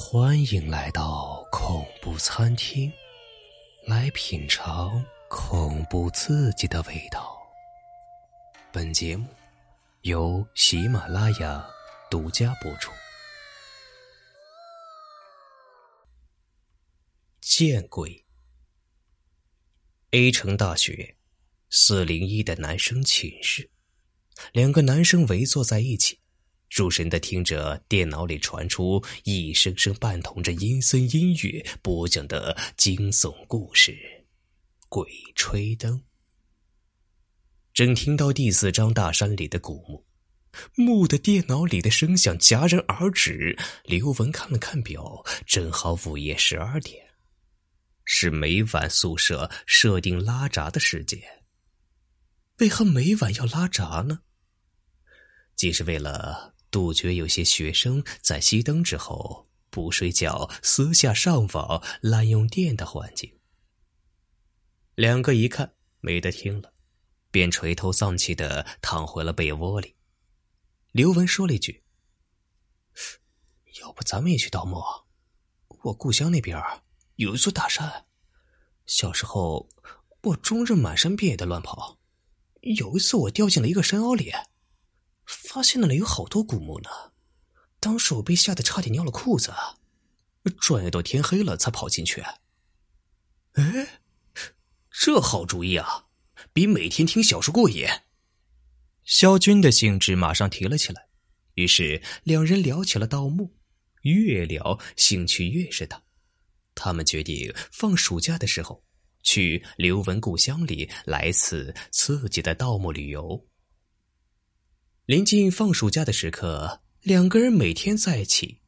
欢迎来到恐怖餐厅，来品尝恐怖刺激的味道。本节目由喜马拉雅独家播出。见鬼！A 城大学四零一的男生寝室，两个男生围坐在一起。入神的听着电脑里传出一声声伴同着阴森音乐播讲的惊悚故事，《鬼吹灯》。正听到第四张大山里的古墓，墓的电脑里的声响戛然而止。刘文看了看表，正好午夜十二点，是每晚宿舍设定拉闸的时间。为何每晚要拉闸呢？既是为了。杜绝有些学生在熄灯之后不睡觉、私下上网、滥用电的环境。两个一看没得听了，便垂头丧气的躺回了被窝里。刘文说了一句：“要不咱们也去盗墓？我故乡那边有一座大山，小时候我终日满山遍野的乱跑，有一次我掉进了一个山凹里。”发现那里有好多古墓呢，当时我被吓得差点尿了裤子，转悠到天黑了才跑进去。哎，这好主意啊，比每天听小说过瘾。肖军的兴致马上提了起来，于是两人聊起了盗墓，越聊兴趣越是大。他们决定放暑假的时候去刘文故乡里来次刺激的盗墓旅游。临近放暑假的时刻，两个人每天在一起，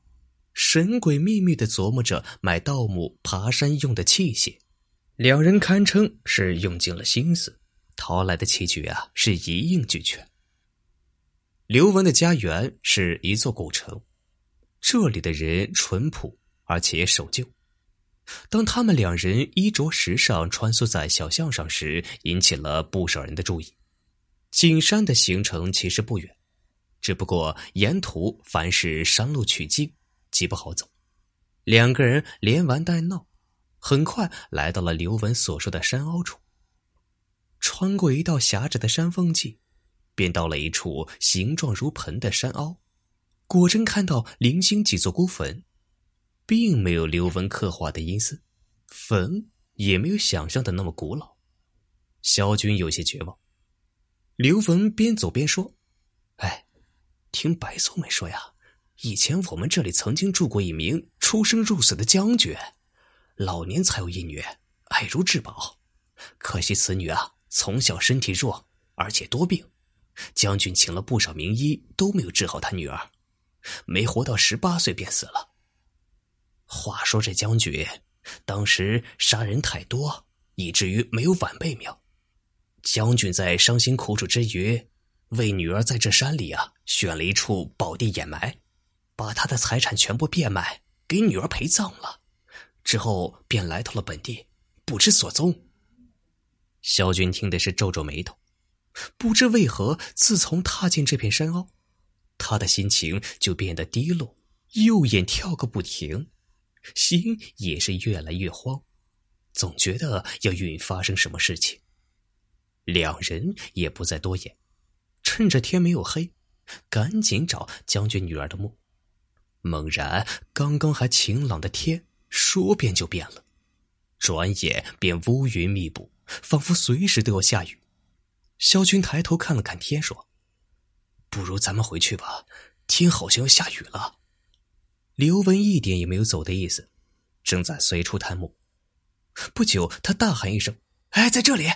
神鬼秘密的琢磨着买盗墓爬山用的器械。两人堪称是用尽了心思，淘来的器具啊是一应俱全。刘文的家园是一座古城，这里的人淳朴而且守旧。当他们两人衣着时尚穿梭在小巷上时，引起了不少人的注意。进山的行程其实不远，只不过沿途凡是山路曲径，极不好走。两个人连玩带闹，很快来到了刘文所说的山凹处。穿过一道狭窄的山缝隙，便到了一处形状如盆的山凹。果真看到零星几座孤坟，并没有刘文刻画的阴森，坟也没有想象的那么古老。萧军有些绝望。刘文边走边说：“，听白素美说呀，以前我们这里曾经住过一名出生入死的将军，老年才有一女，爱如至宝。可惜此女啊，从小身体弱，而且多病，将军请了不少名医都没有治好他女儿，没活到十八岁便死了。话说这将军当时杀人太多，以至于没有晚辈命。”将军在伤心苦楚之余，为女儿在这山里啊选了一处宝地掩埋，把他的财产全部变卖给女儿陪葬了，之后便来到了本地，不知所踪。萧军听的是皱皱眉头，不知为何，自从踏进这片山坳，他的心情就变得低落，右眼跳个不停，心也是越来越慌，总觉得要允发生什么事情。两人也不再多言，趁着天没有黑，赶紧找将军女儿的墓。猛然，刚刚还晴朗的天说变就变了，转眼便乌云密布，仿佛随时都要下雨。萧军抬头看了看天，说：“不如咱们回去吧，天好像要下雨了。”刘文一点也没有走的意思，正在随处探墓。不久，他大喊一声：“哎，在这里！”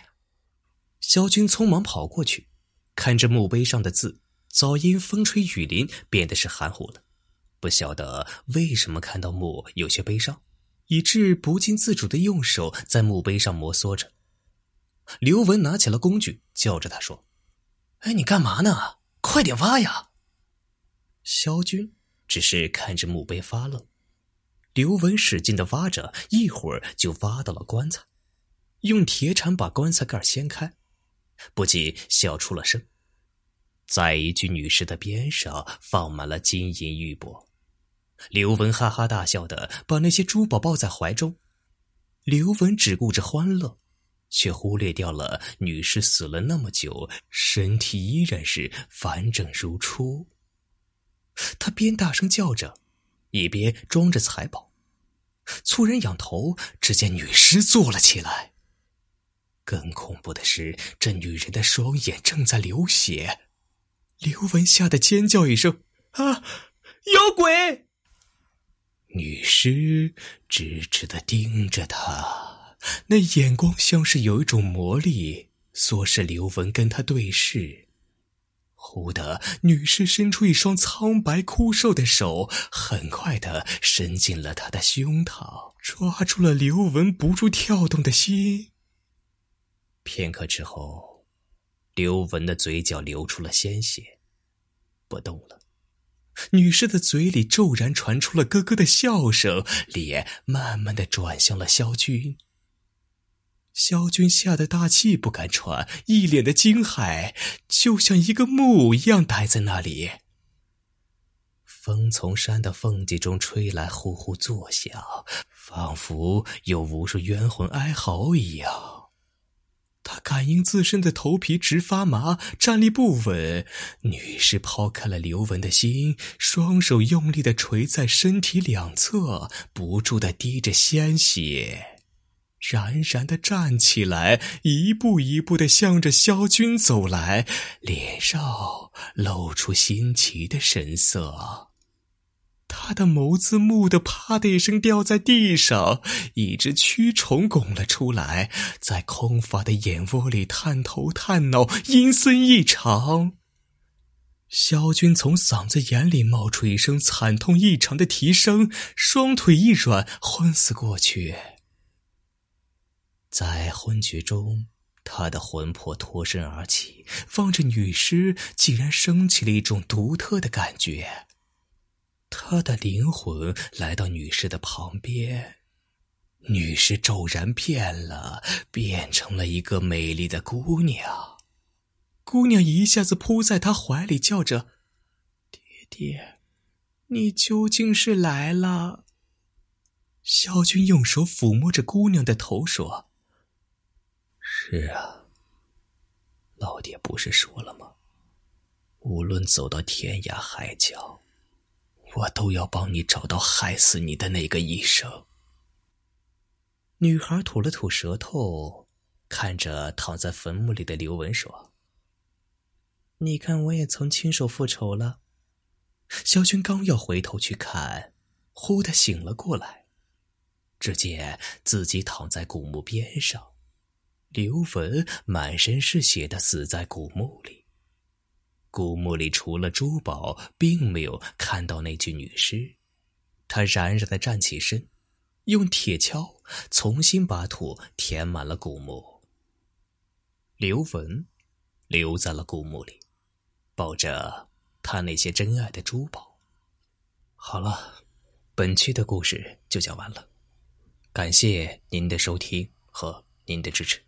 萧军匆忙跑过去，看着墓碑上的字，早因风吹雨淋变得是含糊了。不晓得为什么看到墓有些悲伤，以致不禁自主的用手在墓碑上摩挲着。刘文拿起了工具，叫着他说：“哎，你干嘛呢？快点挖呀！”萧军只是看着墓碑发愣。刘文使劲的挖着，一会儿就挖到了棺材，用铁铲把棺材盖掀开。不禁笑出了声，在一具女尸的边上放满了金银玉帛，刘文哈哈大笑的把那些珠宝抱在怀中。刘文只顾着欢乐，却忽略掉了女尸死了那么久，身体依然是完整如初。他边大声叫着，一边装着财宝。猝然仰头，只见女尸坐了起来。更恐怖的是，这女人的双眼正在流血。刘文吓得尖叫一声：“啊，有鬼！”女尸直直的盯着他，那眼光像是有一种魔力，唆使刘文跟他对视。忽的，女尸伸出一双苍白枯瘦的手，很快的伸进了他的胸膛，抓住了刘文不住跳动的心。片刻之后，刘文的嘴角流出了鲜血，不动了。女尸的嘴里骤然传出了咯咯的笑声，脸慢慢的转向了萧军。萧军吓得大气不敢喘，一脸的惊骇，就像一个木偶一样呆在那里。风从山的缝隙中吹来，呼呼作响，仿佛有无数冤魂哀嚎一样。他感应自身的头皮直发麻，站立不稳。女士抛开了刘文的心，双手用力的捶在身体两侧，不住的滴着鲜血，冉冉的站起来，一步一步的向着萧军走来，脸上露出新奇的神色。他的眸子木的啪的一声掉在地上，一只蛆虫拱了出来，在空乏的眼窝里探头探脑，阴森异常。萧军从嗓子眼里冒出一声惨痛异常的啼声，双腿一软，昏死过去。在昏厥中，他的魂魄脱身而起，望着女尸，竟然升起了一种独特的感觉。他的灵魂来到女尸的旁边，女尸骤然变了，变成了一个美丽的姑娘。姑娘一下子扑在他怀里，叫着：“爹爹，你究竟是来了？”萧军用手抚摸着姑娘的头，说：“是啊，老爹不是说了吗？无论走到天涯海角。”我都要帮你找到害死你的那个医生。女孩吐了吐舌头，看着躺在坟墓里的刘文说：“你看，我也曾亲手复仇了。”小军刚要回头去看，忽的醒了过来，只见自己躺在古墓边上，刘文满身是血的死在古墓里。古墓里除了珠宝，并没有看到那具女尸。他冉冉的站起身，用铁锹重新把土填满了古墓。刘文留在了古墓里，抱着他那些珍爱的珠宝。好了，本期的故事就讲完了，感谢您的收听和您的支持。